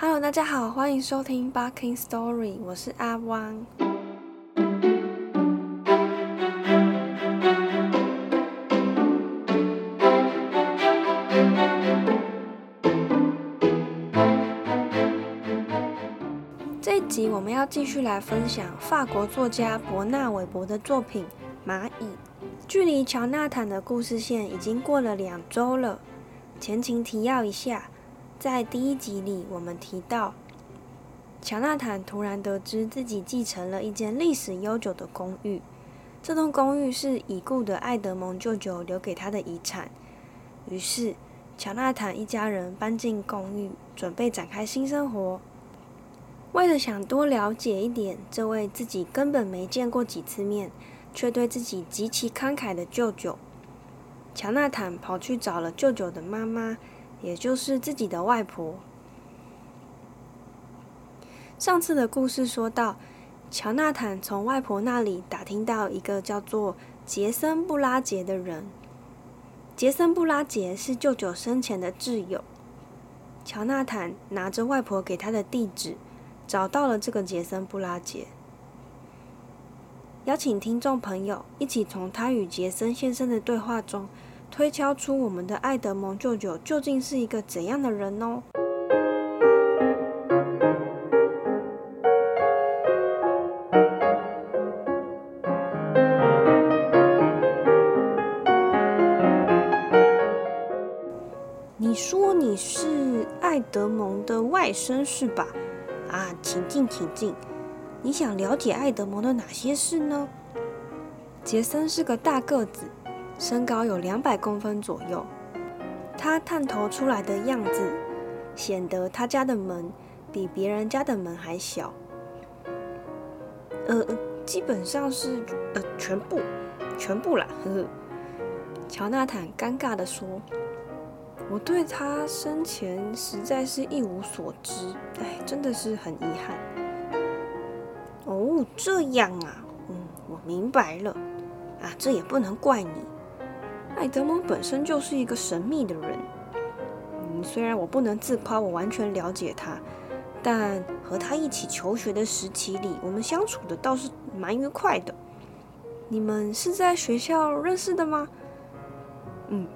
Hello，大家好，欢迎收听 Barking Story，我是阿汪。这一集我们要继续来分享法国作家伯纳韦伯的作品《蚂蚁》。距离乔纳坦的故事线已经过了两周了。前情提要一下，在第一集里我们提到，乔纳坦突然得知自己继承了一间历史悠久的公寓，这栋公寓是已故的爱德蒙舅舅留给他的遗产。于是，乔纳坦一家人搬进公寓，准备展开新生活。为了想多了解一点这位自己根本没见过几次面，却对自己极其慷慨的舅舅，乔纳坦跑去找了舅舅的妈妈，也就是自己的外婆。上次的故事说到，乔纳坦从外婆那里打听到一个叫做杰森·布拉杰的人。杰森·布拉杰是舅舅生前的挚友。乔纳坦拿着外婆给他的地址。找到了这个杰森·布拉杰，邀请听众朋友一起从他与杰森先生的对话中，推敲出我们的爱德蒙舅舅究竟是一个怎样的人哦。你说你是爱德蒙的外甥是吧？啊，请进，请进。你想了解爱德蒙的哪些事呢？杰森是个大个子，身高有两百公分左右。他探头出来的样子，显得他家的门比别人家的门还小。呃，基本上是呃全部，全部啦。呵呵。乔纳坦尴尬的说。我对他生前实在是一无所知，哎，真的是很遗憾。哦，这样啊，嗯，我明白了。啊，这也不能怪你。爱德蒙本身就是一个神秘的人。嗯，虽然我不能自夸我完全了解他，但和他一起求学的时期里，我们相处的倒是蛮愉快的。你们是在学校认识的吗？嗯。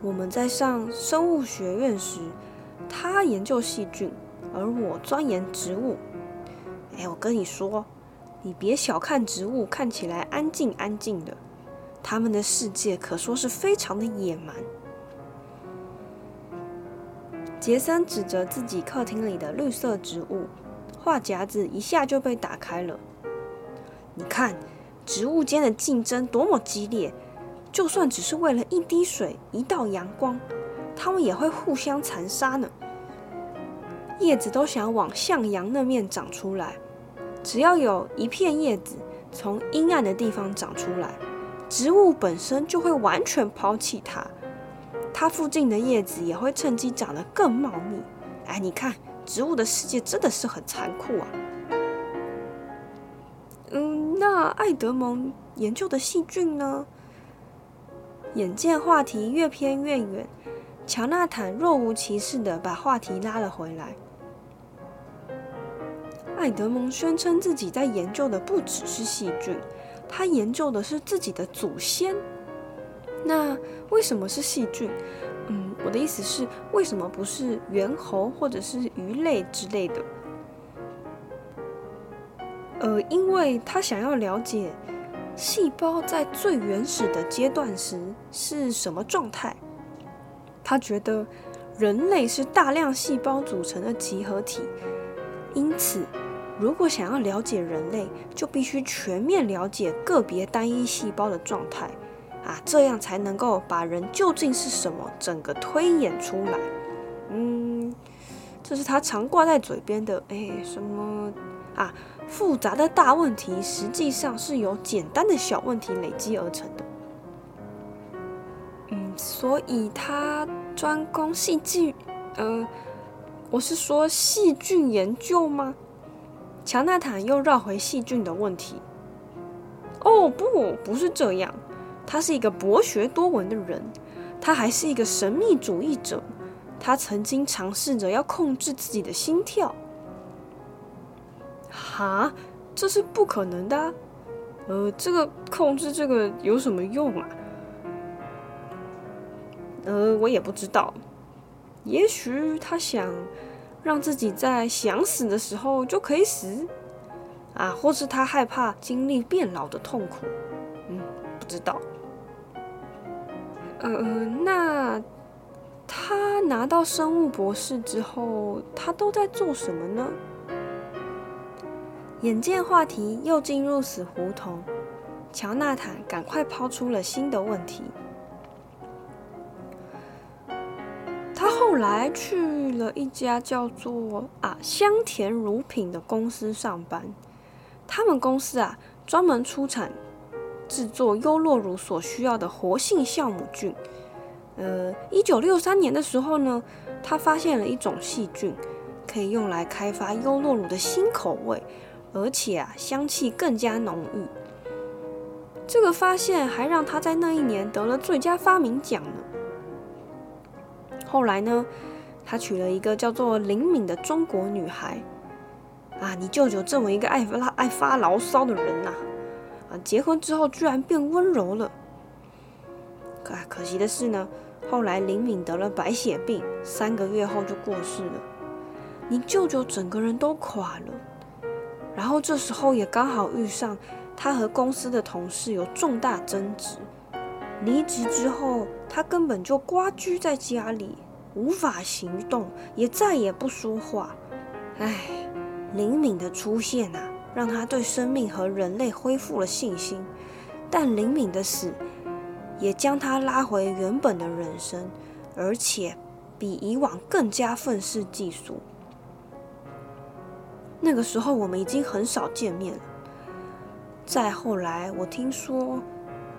我们在上生物学院时，他研究细菌，而我钻研植物。哎，我跟你说，你别小看植物，看起来安静安静的，他们的世界可说是非常的野蛮。杰森指着自己客厅里的绿色植物，话匣子一下就被打开了。你看，植物间的竞争多么激烈！就算只是为了一滴水、一道阳光，它们也会互相残杀呢。叶子都想往向阳那面长出来，只要有一片叶子从阴暗的地方长出来，植物本身就会完全抛弃它，它附近的叶子也会趁机长得更茂密。哎，你看，植物的世界真的是很残酷啊。嗯，那爱德蒙研究的细菌呢？眼见话题越偏越远，乔纳坦若无其事的把话题拉了回来。爱德蒙宣称自己在研究的不只是细菌，他研究的是自己的祖先。那为什么是细菌？嗯，我的意思是，为什么不是猿猴或者是鱼类之类的？呃，因为他想要了解。细胞在最原始的阶段时是什么状态？他觉得人类是大量细胞组成的集合体，因此，如果想要了解人类，就必须全面了解个别单一细胞的状态啊，这样才能够把人究竟是什么整个推演出来。嗯，这是他常挂在嘴边的，哎，什么啊？复杂的大问题实际上是由简单的小问题累积而成的。嗯，所以他专攻细菌，呃，我是说细菌研究吗？乔纳坦又绕回细菌的问题。哦，不，不是这样。他是一个博学多闻的人，他还是一个神秘主义者。他曾经尝试着要控制自己的心跳。哈，这是不可能的。呃，这个控制这个有什么用啊？呃，我也不知道。也许他想让自己在想死的时候就可以死，啊，或是他害怕经历变老的痛苦。嗯，不知道。呃，那他拿到生物博士之后，他都在做什么呢？眼见话题又进入死胡同，乔纳坦赶快抛出了新的问题。后来去了一家叫做啊香甜乳品的公司上班，他们公司啊专门出产制作优酪乳所需要的活性酵母菌。呃，一九六三年的时候呢，他发现了一种细菌，可以用来开发优酪乳的新口味。而且啊，香气更加浓郁。这个发现还让他在那一年得了最佳发明奖呢。后来呢，他娶了一个叫做林敏的中国女孩。啊，你舅舅这么一个爱发爱发牢骚的人呐，啊，结婚之后居然变温柔了。可可惜的是呢，后来林敏得了白血病，三个月后就过世了。你舅舅整个人都垮了。然后这时候也刚好遇上他和公司的同事有重大争执，离职之后他根本就瓜居在家里，无法行动，也再也不说话。唉，灵敏的出现啊，让他对生命和人类恢复了信心，但灵敏的死也将他拉回原本的人生，而且比以往更加愤世嫉俗。那个时候我们已经很少见面了。再后来，我听说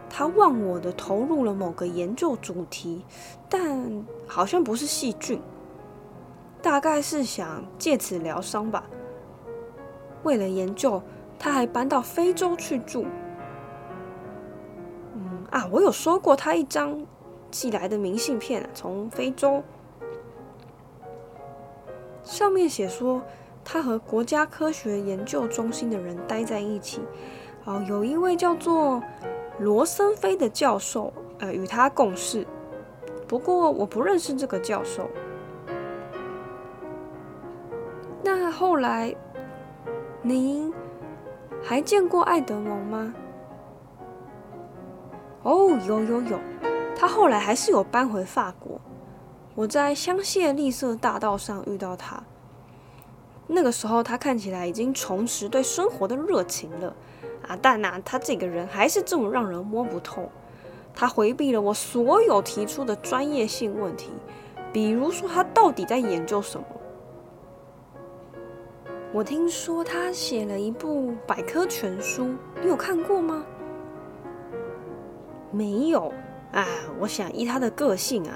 他忘我的投入了某个研究主题，但好像不是细菌，大概是想借此疗伤吧。为了研究，他还搬到非洲去住。嗯啊，我有收过他一张寄来的明信片，从非洲，上面写说。他和国家科学研究中心的人待在一起，哦，有一位叫做罗森菲的教授，呃，与他共事。不过我不认识这个教授。那后来，您还见过爱德蒙吗？哦，有有有，他后来还是有搬回法国。我在香榭丽舍大道上遇到他。那个时候，他看起来已经重拾对生活的热情了！但呐，他这个人还是这么让人摸不透。他回避了我所有提出的专业性问题，比如说他到底在研究什么。我听说他写了一部百科全书，你有看过吗？没有啊！我想依他的个性啊，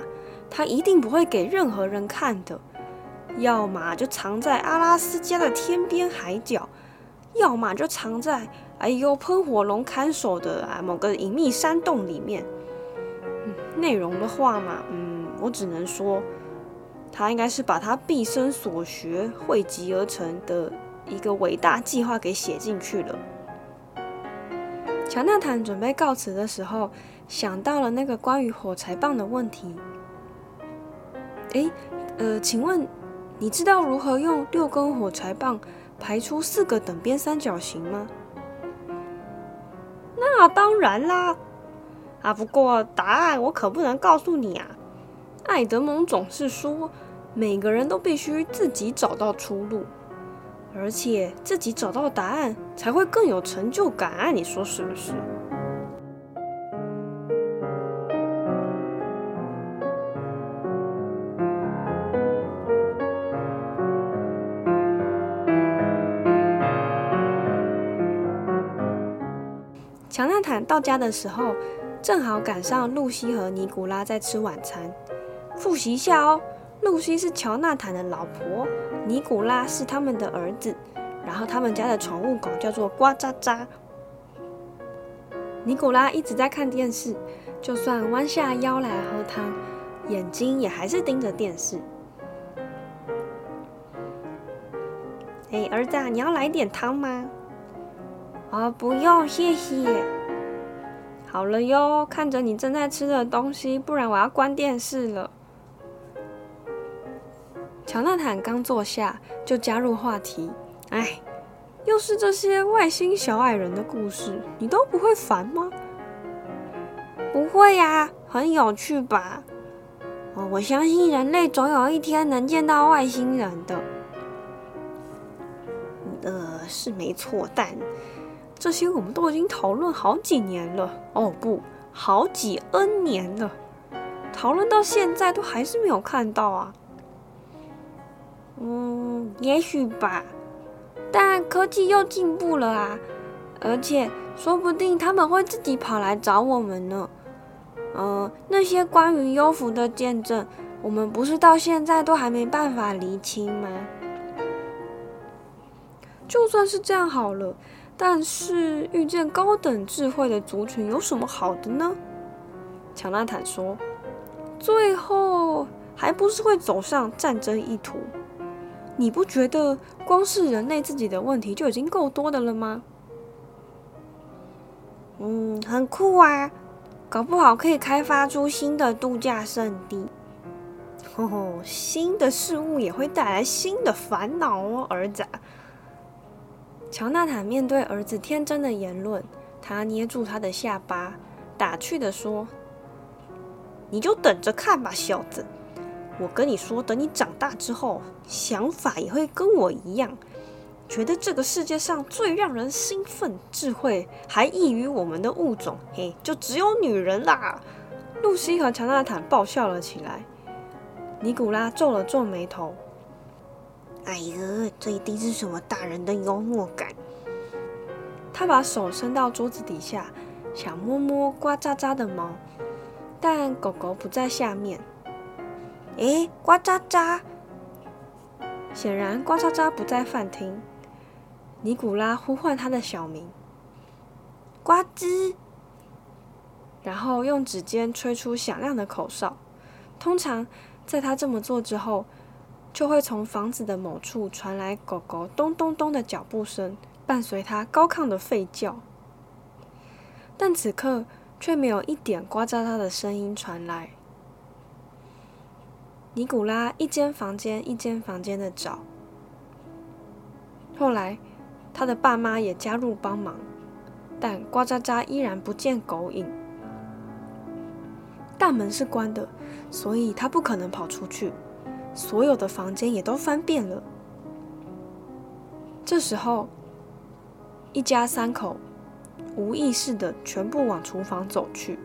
他一定不会给任何人看的。要么就藏在阿拉斯加的天边海角，要么就藏在哎呦喷火龙看守的啊某个隐秘山洞里面。内容的话嘛，嗯，我只能说，他应该是把他毕生所学汇集而成的一个伟大计划给写进去了。乔纳坦准备告辞的时候，想到了那个关于火柴棒的问题。哎，呃，请问？你知道如何用六根火柴棒排出四个等边三角形吗？那当然啦！啊，不过答案我可不能告诉你啊。爱德蒙总是说，每个人都必须自己找到出路，而且自己找到答案才会更有成就感啊！你说是不是？坦到家的时候，正好赶上露西和尼古拉在吃晚餐。复习一下哦，露西是乔纳坦的老婆，尼古拉是他们的儿子。然后他们家的宠物狗叫做呱喳喳。尼古拉一直在看电视，就算弯下腰来喝汤，眼睛也还是盯着电视。哎，儿子、啊，你要来点汤吗？啊，不用，谢谢。好了哟，看着你正在吃的东西，不然我要关电视了。乔纳坦刚坐下，就加入话题。哎，又是这些外星小矮人的故事，你都不会烦吗？不会呀，很有趣吧？哦，我相信人类总有一天能见到外星人的。呃，是没错，但。这些我们都已经讨论好几年了，哦不，好几 N 年了，讨论到现在都还是没有看到啊。嗯，也许吧，但科技又进步了啊，而且说不定他们会自己跑来找我们呢。嗯，那些关于幽浮的见证，我们不是到现在都还没办法厘清吗？就算是这样好了。但是遇见高等智慧的族群有什么好的呢？乔纳坦说：“最后还不是会走上战争一途？你不觉得光是人类自己的问题就已经够多的了吗？”嗯，很酷啊，搞不好可以开发出新的度假胜地。吼哦，新的事物也会带来新的烦恼哦，儿子。乔纳坦面对儿子天真的言论，他捏住他的下巴，打趣的说：“你就等着看吧，小子！我跟你说，等你长大之后，想法也会跟我一样，觉得这个世界上最让人兴奋、智慧还异于我们的物种，嘿，就只有女人啦！”露西和乔纳坦爆笑了起来，尼古拉皱了皱眉头。哎呀，这一定是什么大人的幽默感。他把手伸到桌子底下，想摸摸呱喳喳的毛，但狗狗不在下面。哎，呱喳喳！显然，呱喳喳不在饭厅。尼古拉呼唤他的小名，呱吱，然后用指尖吹出响亮的口哨。通常，在他这么做之后。就会从房子的某处传来狗狗咚咚咚的脚步声，伴随它高亢的吠叫。但此刻却没有一点呱喳喳的声音传来。尼古拉一间房间一间房间的找，后来他的爸妈也加入帮忙，但呱喳喳依然不见狗影。大门是关的，所以他不可能跑出去。所有的房间也都翻遍了。这时候，一家三口无意识的全部往厨房走去。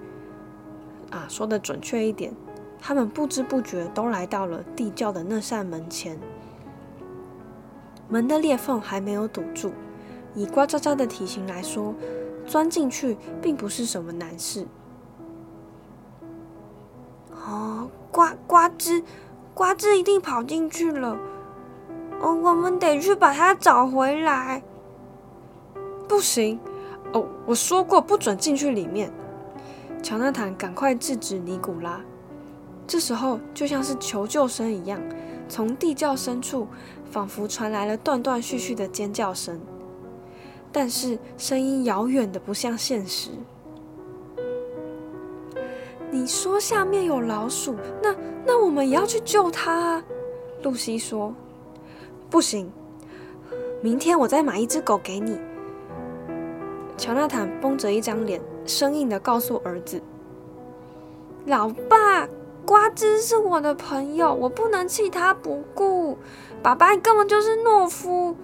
啊，说的准确一点，他们不知不觉都来到了地窖的那扇门前。门的裂缝还没有堵住，以呱喳喳的体型来说，钻进去并不是什么难事。哦，呱呱吱。瓜子一定跑进去了，哦，我们得去把它找回来。不行，哦，我说过不准进去里面。乔纳坦赶快制止尼古拉。这时候，就像是求救声一样，从地窖深处仿佛传来了断断续续的尖叫声，但是声音遥远的不像现实。你说下面有老鼠，那那我们也要去救它。露西说：“不行，明天我再买一只狗给你。”乔纳坦绷着一张脸，生硬的告诉儿子：“老爸，呱吱是我的朋友，我不能弃他不顾。爸爸，你根本就是懦夫。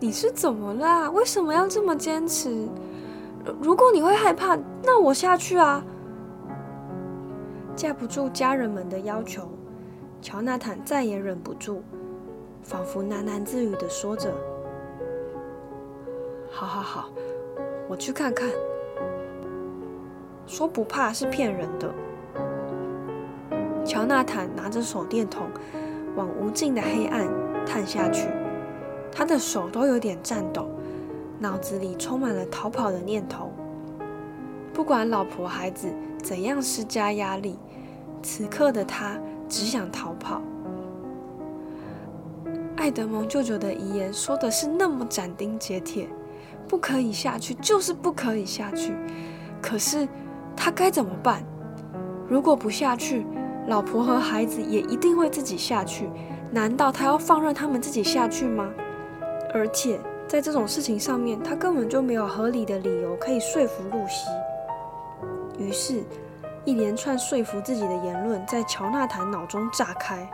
你是怎么啦？为什么要这么坚持？如果你会害怕，那我下去啊。”架不住家人们的要求，乔纳坦再也忍不住，仿佛喃喃自语的说着：“好好好，我去看看。”说不怕是骗人的。乔纳坦拿着手电筒往无尽的黑暗探下去，他的手都有点颤抖，脑子里充满了逃跑的念头。不管老婆孩子怎样施加压力。此刻的他只想逃跑。爱德蒙舅舅的遗言说的是那么斩钉截铁，不可以下去，就是不可以下去。可是他该怎么办？如果不下去，老婆和孩子也一定会自己下去。难道他要放任他们自己下去吗？而且在这种事情上面，他根本就没有合理的理由可以说服露西。于是，一连串说服自己的言论在乔纳坦脑中炸开。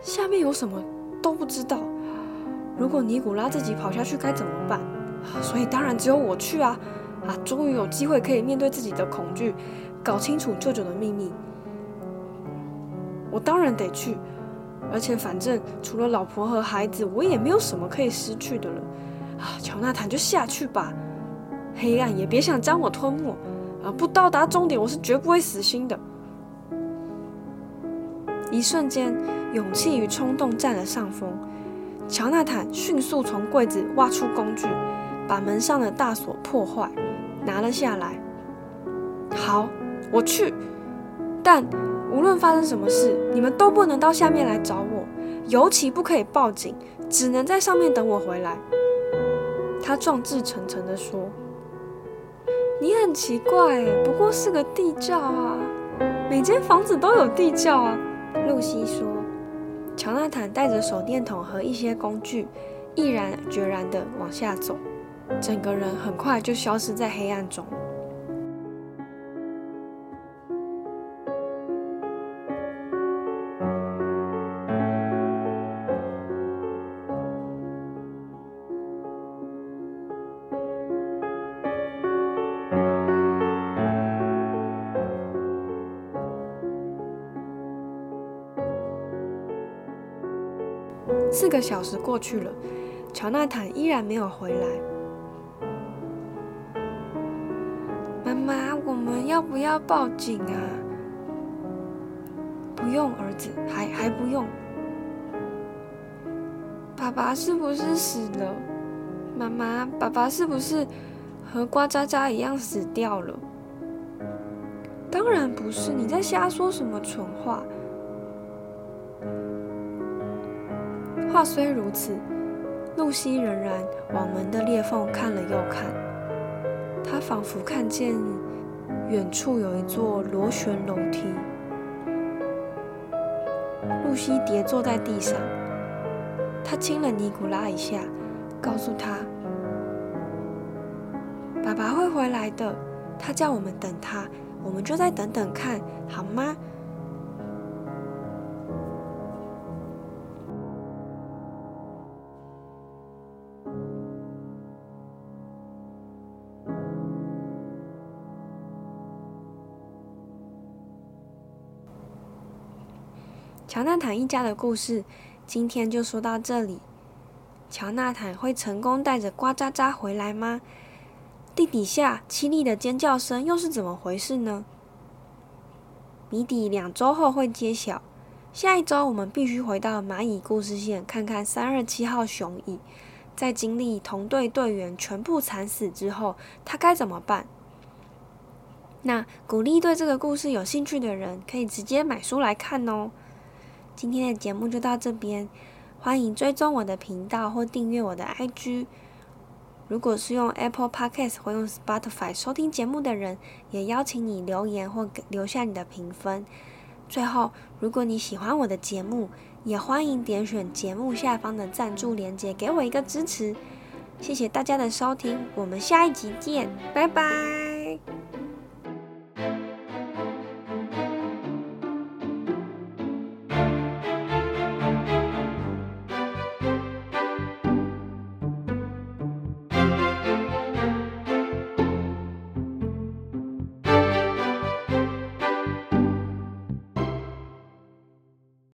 下面有什么都不知道。如果尼古拉自己跑下去该怎么办？所以当然只有我去啊！啊，终于有机会可以面对自己的恐惧，搞清楚舅舅的秘密。我当然得去，而且反正除了老婆和孩子，我也没有什么可以失去的了。啊，乔纳坦就下去吧，黑暗也别想将我吞没。啊，不到达终点，我是绝不会死心的。一瞬间，勇气与冲动占了上风。乔纳坦迅速从柜子挖出工具，把门上的大锁破坏，拿了下来。好，我去，但。无论发生什么事，你们都不能到下面来找我，尤其不可以报警，只能在上面等我回来。他壮志沉沉地说：“你很奇怪，不过是个地窖啊，每间房子都有地窖啊。”露西说。乔纳坦带着手电筒和一些工具，毅然决然地往下走，整个人很快就消失在黑暗中。四个小时过去了，乔纳坦依然没有回来。妈妈，我们要不要报警啊？不用，儿子，还还不用。爸爸是不是死了？妈妈，爸爸是不是和瓜渣渣一样死掉了？当然不是，你在瞎说什么蠢话？话虽如此，露西仍然往门的裂缝看了又看。她仿佛看见远处有一座螺旋楼梯。露西跌坐在地上，她亲了尼古拉一下，告诉他：“爸爸会回来的，他叫我们等他，我们就再等等看，好吗？”乔纳坦一家的故事，今天就说到这里。乔纳坦会成功带着瓜渣渣回来吗？地底下凄厉的尖叫声又是怎么回事呢？谜底两周后会揭晓。下一周我们必须回到蚂蚁故事线，看看三二七号雄蚁在经历同队队员全部惨死之后，他该怎么办？那鼓励对这个故事有兴趣的人，可以直接买书来看哦。今天的节目就到这边，欢迎追踪我的频道或订阅我的 IG。如果是用 Apple Podcast 或用 Spotify 收听节目的人，也邀请你留言或留下你的评分。最后，如果你喜欢我的节目，也欢迎点选节目下方的赞助链接，给我一个支持。谢谢大家的收听，我们下一集见，拜拜。